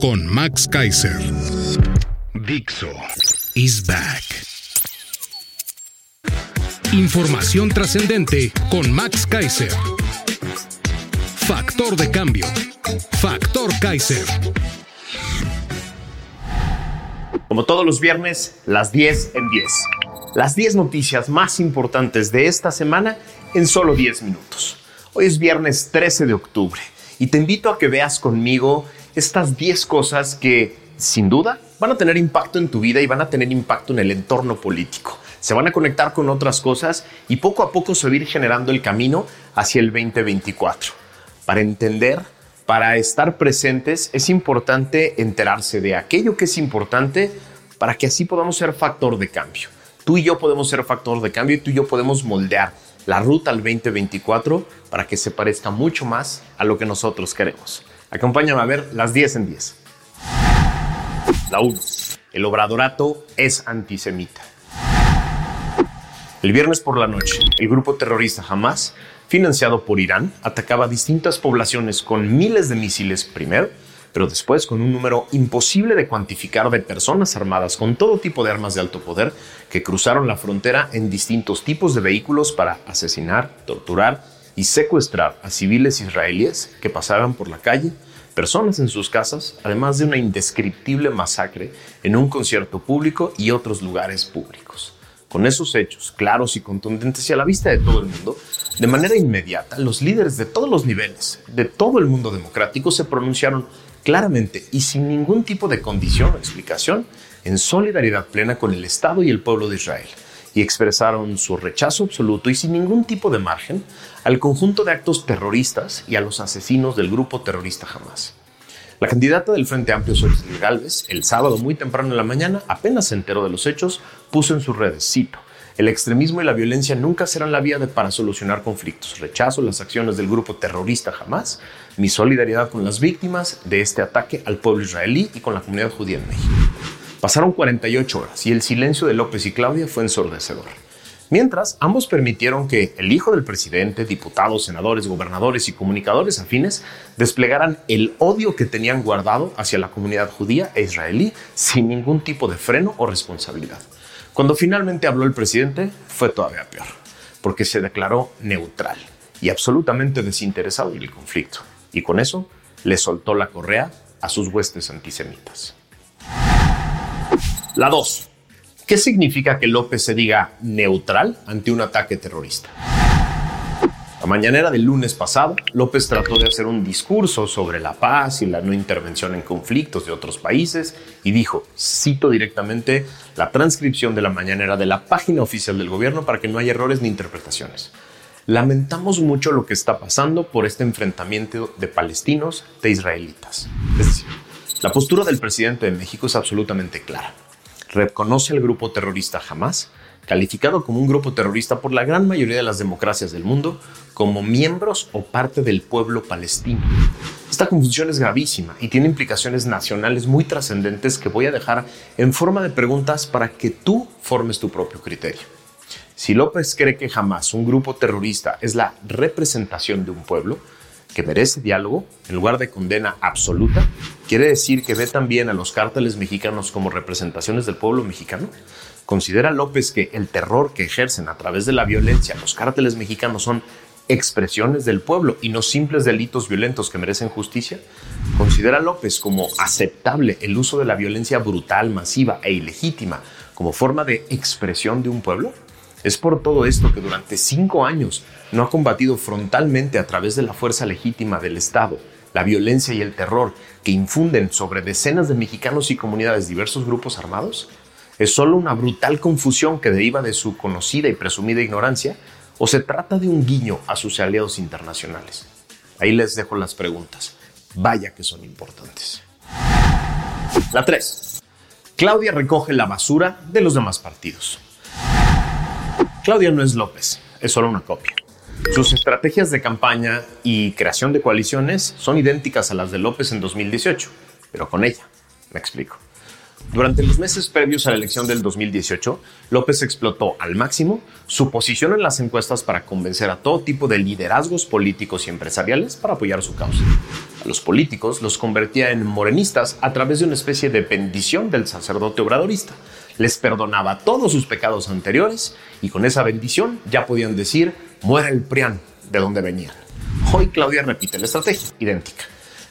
con Max Kaiser. Dixo is back. Información trascendente con Max Kaiser. Factor de cambio. Factor Kaiser. Como todos los viernes, las 10 en 10. Las 10 noticias más importantes de esta semana en solo 10 minutos. Hoy es viernes 13 de octubre y te invito a que veas conmigo estas 10 cosas que, sin duda, van a tener impacto en tu vida y van a tener impacto en el entorno político. Se van a conectar con otras cosas y poco a poco se va a ir generando el camino hacia el 2024. Para entender, para estar presentes, es importante enterarse de aquello que es importante para que así podamos ser factor de cambio. Tú y yo podemos ser factor de cambio y tú y yo podemos moldear la ruta al 2024 para que se parezca mucho más a lo que nosotros queremos. Acompáñame a ver las 10 en 10. La 1. El obradorato es antisemita. El viernes por la noche, el grupo terrorista Hamas, financiado por Irán, atacaba distintas poblaciones con miles de misiles primero, pero después con un número imposible de cuantificar de personas armadas con todo tipo de armas de alto poder que cruzaron la frontera en distintos tipos de vehículos para asesinar, torturar y secuestrar a civiles israelíes que pasaban por la calle, personas en sus casas, además de una indescriptible masacre en un concierto público y otros lugares públicos. Con esos hechos claros y contundentes y a la vista de todo el mundo, de manera inmediata, los líderes de todos los niveles, de todo el mundo democrático, se pronunciaron claramente y sin ningún tipo de condición o explicación en solidaridad plena con el Estado y el pueblo de Israel y expresaron su rechazo absoluto y sin ningún tipo de margen al conjunto de actos terroristas y a los asesinos del grupo terrorista Hamas. La candidata del Frente Amplio, Xochitl Galvez, el sábado muy temprano en la mañana, apenas se enteró de los hechos, puso en sus redes, cito, el extremismo y la violencia nunca serán la vía de para solucionar conflictos. Rechazo las acciones del grupo terrorista Hamas, mi solidaridad con las víctimas de este ataque al pueblo israelí y con la comunidad judía en México. Pasaron 48 horas y el silencio de López y Claudia fue ensordecedor. Mientras, ambos permitieron que el hijo del presidente, diputados, senadores, gobernadores y comunicadores afines desplegaran el odio que tenían guardado hacia la comunidad judía e israelí sin ningún tipo de freno o responsabilidad. Cuando finalmente habló el presidente, fue todavía peor, porque se declaró neutral y absolutamente desinteresado en el conflicto. Y con eso le soltó la correa a sus huestes antisemitas. La 2. ¿Qué significa que López se diga neutral ante un ataque terrorista? La mañanera del lunes pasado, López trató de hacer un discurso sobre la paz y la no intervención en conflictos de otros países y dijo, cito directamente la transcripción de la mañanera de la página oficial del gobierno para que no haya errores ni interpretaciones. Lamentamos mucho lo que está pasando por este enfrentamiento de palestinos de israelitas. Es decir, la postura del presidente de México es absolutamente clara reconoce al grupo terrorista Hamas, calificado como un grupo terrorista por la gran mayoría de las democracias del mundo, como miembros o parte del pueblo palestino. Esta confusión es gravísima y tiene implicaciones nacionales muy trascendentes que voy a dejar en forma de preguntas para que tú formes tu propio criterio. Si López cree que Hamas, un grupo terrorista, es la representación de un pueblo, que merece diálogo en lugar de condena absoluta, quiere decir que ve también a los cárteles mexicanos como representaciones del pueblo mexicano. ¿Considera López que el terror que ejercen a través de la violencia los cárteles mexicanos son expresiones del pueblo y no simples delitos violentos que merecen justicia? ¿Considera López como aceptable el uso de la violencia brutal, masiva e ilegítima como forma de expresión de un pueblo? Es por todo esto que durante cinco años no ha combatido frontalmente a través de la fuerza legítima del Estado la violencia y el terror que infunden sobre decenas de mexicanos y comunidades diversos grupos armados? ¿Es solo una brutal confusión que deriva de su conocida y presumida ignorancia? ¿O se trata de un guiño a sus aliados internacionales? Ahí les dejo las preguntas. Vaya que son importantes. La 3. Claudia recoge la basura de los demás partidos. Claudia no es López, es solo una copia. Sus estrategias de campaña y creación de coaliciones son idénticas a las de López en 2018, pero con ella. Me explico. Durante los meses previos a la elección del 2018, López explotó al máximo su posición en las encuestas para convencer a todo tipo de liderazgos políticos y empresariales para apoyar su causa. A los políticos los convertía en morenistas a través de una especie de bendición del sacerdote obradorista. Les perdonaba todos sus pecados anteriores y con esa bendición ya podían decir, muera el prián de donde venían. Hoy Claudia repite la estrategia, idéntica.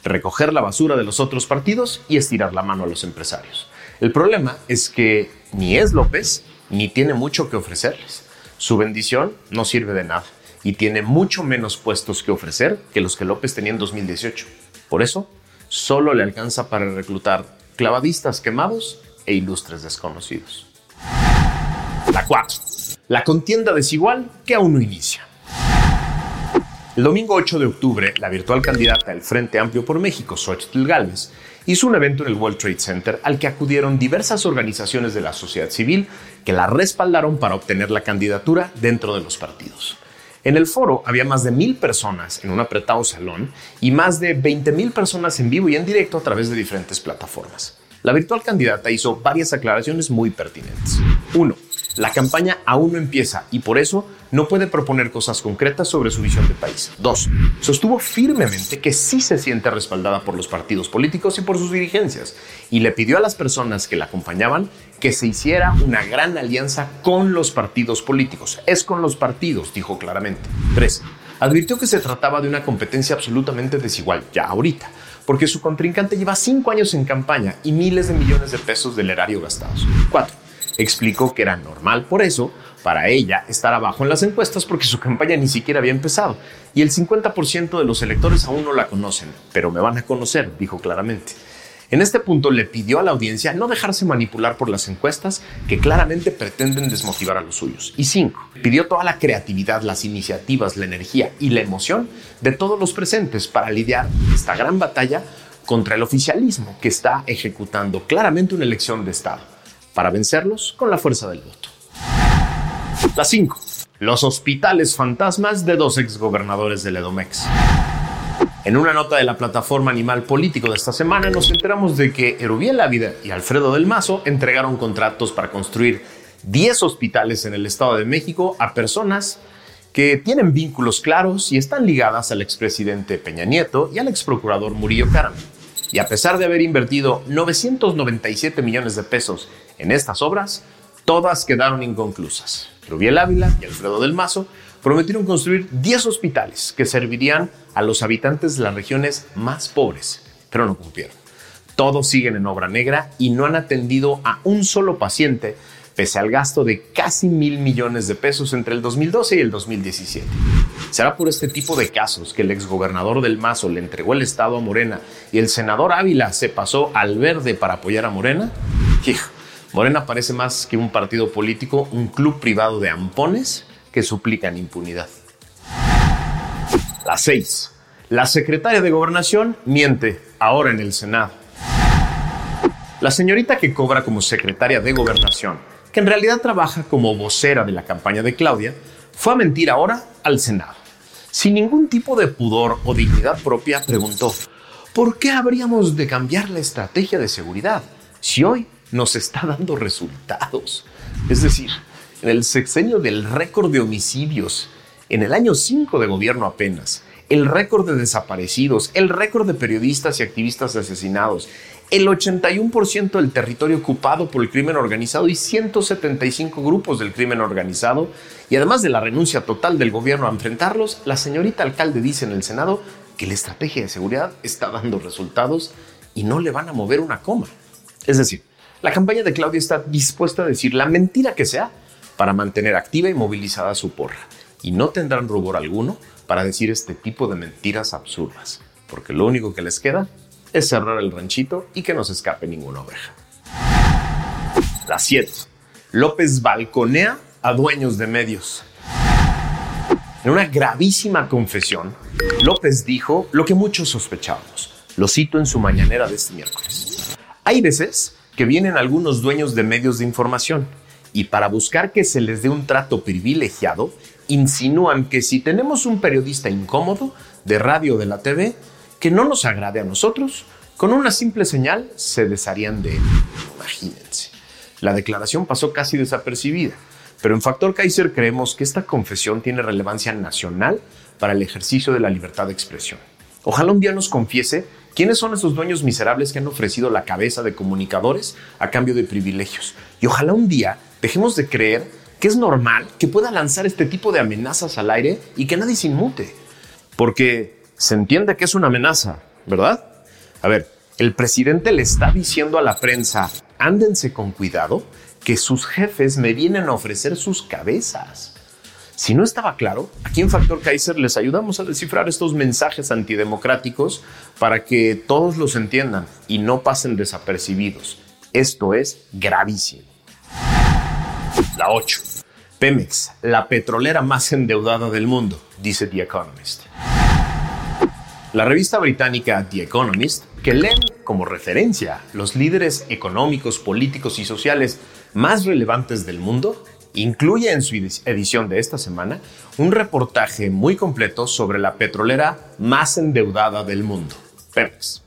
Recoger la basura de los otros partidos y estirar la mano a los empresarios. El problema es que ni es López ni tiene mucho que ofrecerles. Su bendición no sirve de nada y tiene mucho menos puestos que ofrecer que los que López tenía en 2018. Por eso, solo le alcanza para reclutar clavadistas quemados e ilustres desconocidos. La 4. La contienda desigual que aún no inicia. El domingo 8 de octubre, la virtual candidata del Frente Amplio por México, Xochitl Gálvez, hizo un evento en el World Trade Center al que acudieron diversas organizaciones de la sociedad civil que la respaldaron para obtener la candidatura dentro de los partidos. En el foro había más de mil personas en un apretado salón y más de 20 mil personas en vivo y en directo a través de diferentes plataformas. La virtual candidata hizo varias aclaraciones muy pertinentes. 1. La campaña aún no empieza y por eso no puede proponer cosas concretas sobre su visión de país. Dos, sostuvo firmemente que sí se siente respaldada por los partidos políticos y por sus dirigencias y le pidió a las personas que la acompañaban que se hiciera una gran alianza con los partidos políticos. Es con los partidos, dijo claramente. Tres, advirtió que se trataba de una competencia absolutamente desigual, ya ahorita, porque su contrincante lleva cinco años en campaña y miles de millones de pesos del erario gastados. Cuatro, explicó que era normal por eso para ella estar abajo en las encuestas porque su campaña ni siquiera había empezado y el 50% de los electores aún no la conocen, pero me van a conocer, dijo claramente. En este punto le pidió a la audiencia no dejarse manipular por las encuestas que claramente pretenden desmotivar a los suyos. Y cinco, pidió toda la creatividad, las iniciativas, la energía y la emoción de todos los presentes para lidiar esta gran batalla contra el oficialismo que está ejecutando claramente una elección de Estado para vencerlos con la fuerza del voto. La 5. Los hospitales fantasmas de dos exgobernadores del Edomex. En una nota de la plataforma Animal Político de esta semana nos enteramos de que Erubiel Ávila y Alfredo del Mazo entregaron contratos para construir 10 hospitales en el Estado de México a personas que tienen vínculos claros y están ligadas al expresidente Peña Nieto y al exprocurador Murillo Caram. Y a pesar de haber invertido 997 millones de pesos en estas obras, todas quedaron inconclusas. Rubiel Ávila y Alfredo del Mazo prometieron construir 10 hospitales que servirían a los habitantes de las regiones más pobres, pero no cumplieron. Todos siguen en obra negra y no han atendido a un solo paciente pese al gasto de casi mil millones de pesos entre el 2012 y el 2017. ¿Será por este tipo de casos que el exgobernador del Mazo le entregó el Estado a Morena y el senador Ávila se pasó al verde para apoyar a Morena? Hijo, Morena parece más que un partido político, un club privado de ampones que suplican impunidad. La 6. La secretaria de Gobernación miente ahora en el Senado. La señorita que cobra como secretaria de Gobernación que en realidad trabaja como vocera de la campaña de Claudia, fue a mentir ahora al Senado. Sin ningún tipo de pudor o dignidad propia, preguntó, ¿por qué habríamos de cambiar la estrategia de seguridad si hoy nos está dando resultados? Es decir, el sexenio del récord de homicidios, en el año 5 de gobierno apenas, el récord de desaparecidos, el récord de periodistas y activistas asesinados, el 81% del territorio ocupado por el crimen organizado y 175 grupos del crimen organizado, y además de la renuncia total del gobierno a enfrentarlos, la señorita alcalde dice en el Senado que la estrategia de seguridad está dando resultados y no le van a mover una coma. Es decir, la campaña de Claudia está dispuesta a decir la mentira que sea para mantener activa y movilizada su porra, y no tendrán rubor alguno para decir este tipo de mentiras absurdas, porque lo único que les queda es cerrar el ranchito y que no se escape ninguna oveja. La 7. López balconea a dueños de medios. En una gravísima confesión, López dijo lo que muchos sospechábamos. Lo cito en su mañanera de este miércoles. Hay veces que vienen algunos dueños de medios de información y para buscar que se les dé un trato privilegiado, insinúan que si tenemos un periodista incómodo de radio o de la TV que no nos agrade a nosotros, con una simple señal se desharían de él. Imagínense. La declaración pasó casi desapercibida, pero en Factor Kaiser creemos que esta confesión tiene relevancia nacional para el ejercicio de la libertad de expresión. Ojalá un día nos confiese quiénes son esos dueños miserables que han ofrecido la cabeza de comunicadores a cambio de privilegios. Y ojalá un día dejemos de creer que es normal que pueda lanzar este tipo de amenazas al aire y que nadie se inmute. Porque se entiende que es una amenaza, ¿verdad? A ver, el presidente le está diciendo a la prensa, ándense con cuidado, que sus jefes me vienen a ofrecer sus cabezas. Si no estaba claro, aquí en Factor Kaiser les ayudamos a descifrar estos mensajes antidemocráticos para que todos los entiendan y no pasen desapercibidos. Esto es gravísimo. La 8. Pemex, la petrolera más endeudada del mundo, dice The Economist. La revista británica The Economist, que leen como referencia los líderes económicos, políticos y sociales más relevantes del mundo, incluye en su edición de esta semana un reportaje muy completo sobre la petrolera más endeudada del mundo, Pemex.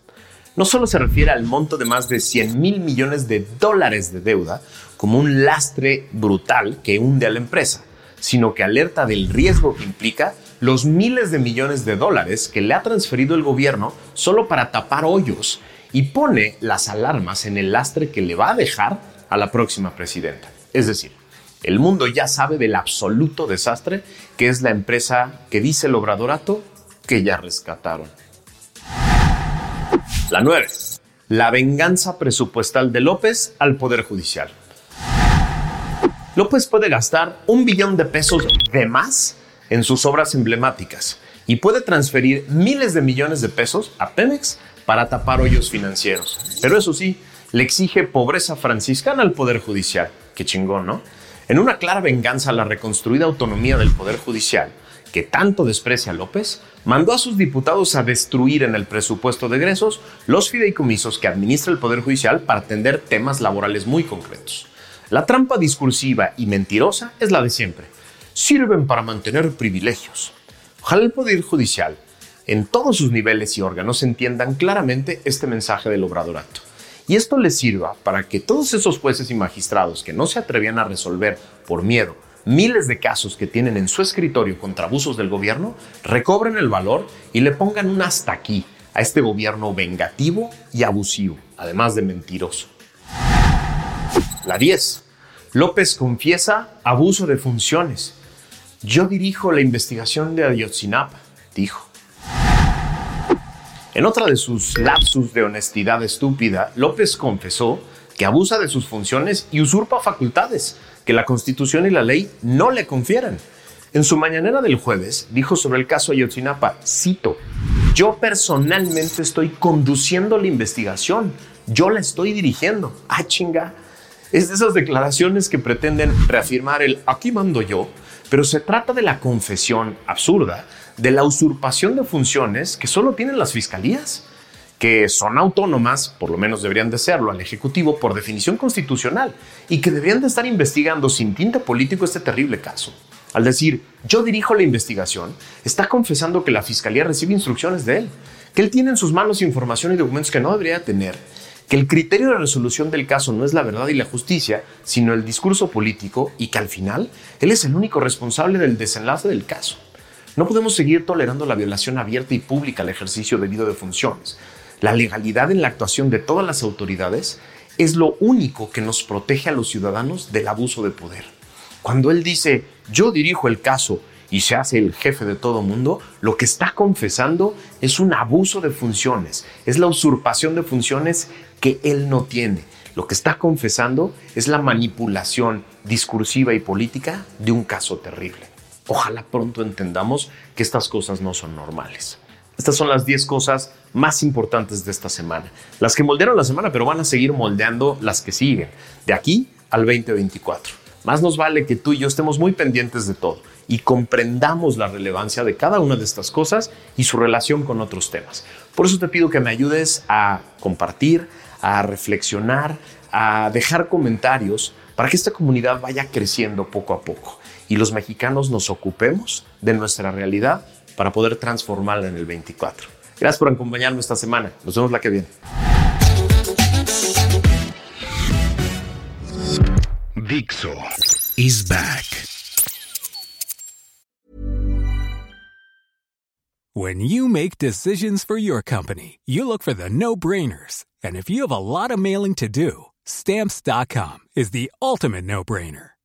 No solo se refiere al monto de más de 100 mil millones de dólares de deuda como un lastre brutal que hunde a la empresa, sino que alerta del riesgo que implica los miles de millones de dólares que le ha transferido el gobierno solo para tapar hoyos y pone las alarmas en el lastre que le va a dejar a la próxima presidenta. Es decir, el mundo ya sabe del absoluto desastre que es la empresa que dice el obradorato que ya rescataron. La 9. La venganza presupuestal de López al Poder Judicial. López puede gastar un billón de pesos de más en sus obras emblemáticas y puede transferir miles de millones de pesos a Pemex para tapar hoyos financieros. Pero eso sí, le exige pobreza franciscana al Poder Judicial. Qué chingón, ¿no? En una clara venganza a la reconstruida autonomía del Poder Judicial, que tanto desprecia López, mandó a sus diputados a destruir en el presupuesto de egresos los fideicomisos que administra el Poder Judicial para atender temas laborales muy concretos. La trampa discursiva y mentirosa es la de siempre sirven para mantener privilegios. Ojalá el Poder Judicial, en todos sus niveles y órganos, entiendan claramente este mensaje del obradorato. Y esto les sirva para que todos esos jueces y magistrados que no se atrevían a resolver por miedo miles de casos que tienen en su escritorio contra abusos del gobierno, recobren el valor y le pongan un hasta aquí a este gobierno vengativo y abusivo, además de mentiroso. La 10. López confiesa abuso de funciones. Yo dirijo la investigación de Ayotzinapa, dijo. En otra de sus lapsus de honestidad estúpida, López confesó que abusa de sus funciones y usurpa facultades que la Constitución y la ley no le confieren. En su mañanera del jueves dijo sobre el caso Ayotzinapa, cito, yo personalmente estoy conduciendo la investigación, yo la estoy dirigiendo. Ah, chinga. Es de esas declaraciones que pretenden reafirmar el aquí mando yo pero se trata de la confesión absurda de la usurpación de funciones que solo tienen las fiscalías, que son autónomas, por lo menos deberían de serlo, al Ejecutivo por definición constitucional, y que deberían de estar investigando sin tinte político este terrible caso. Al decir, yo dirijo la investigación, está confesando que la Fiscalía recibe instrucciones de él, que él tiene en sus manos información y documentos que no debería tener que el criterio de resolución del caso no es la verdad y la justicia, sino el discurso político y que al final él es el único responsable del desenlace del caso. No podemos seguir tolerando la violación abierta y pública al ejercicio debido de funciones. La legalidad en la actuación de todas las autoridades es lo único que nos protege a los ciudadanos del abuso de poder. Cuando él dice, yo dirijo el caso y se hace el jefe de todo mundo, lo que está confesando es un abuso de funciones, es la usurpación de funciones que él no tiene. Lo que está confesando es la manipulación discursiva y política de un caso terrible. Ojalá pronto entendamos que estas cosas no son normales. Estas son las 10 cosas más importantes de esta semana. Las que moldearon la semana, pero van a seguir moldeando las que siguen, de aquí al 2024. Más nos vale que tú y yo estemos muy pendientes de todo y comprendamos la relevancia de cada una de estas cosas y su relación con otros temas. Por eso te pido que me ayudes a compartir, a reflexionar, a dejar comentarios para que esta comunidad vaya creciendo poco a poco y los mexicanos nos ocupemos de nuestra realidad para poder transformarla en el 24. Gracias por acompañarme esta semana. Nos vemos la que viene. Dixo is back. When you make decisions for your company, you look for the no-brainers. And if you have a lot of mailing to do, stamps.com is the ultimate no-brainer.